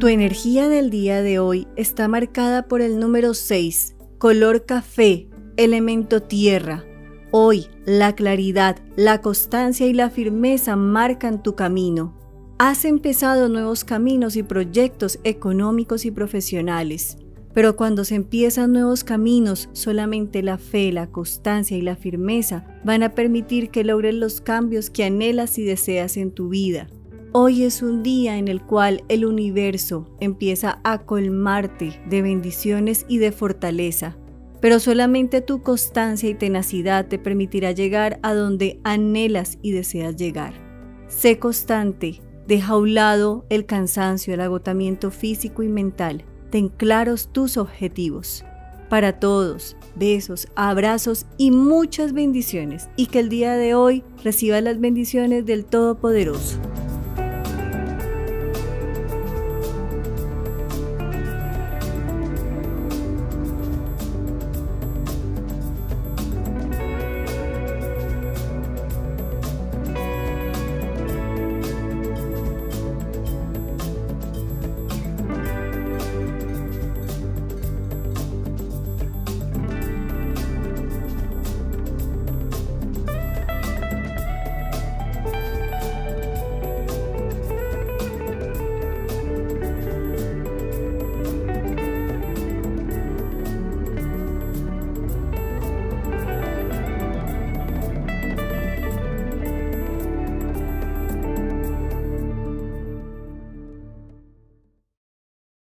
Tu energía del día de hoy está marcada por el número 6, color café, elemento tierra. Hoy, la claridad, la constancia y la firmeza marcan tu camino. Has empezado nuevos caminos y proyectos económicos y profesionales. Pero cuando se empiezan nuevos caminos, solamente la fe, la constancia y la firmeza van a permitir que logres los cambios que anhelas y deseas en tu vida. Hoy es un día en el cual el universo empieza a colmarte de bendiciones y de fortaleza, pero solamente tu constancia y tenacidad te permitirá llegar a donde anhelas y deseas llegar. Sé constante, Deja a un lado el cansancio, el agotamiento físico y mental. Ten claros tus objetivos. Para todos, besos, abrazos y muchas bendiciones. Y que el día de hoy reciba las bendiciones del Todopoderoso.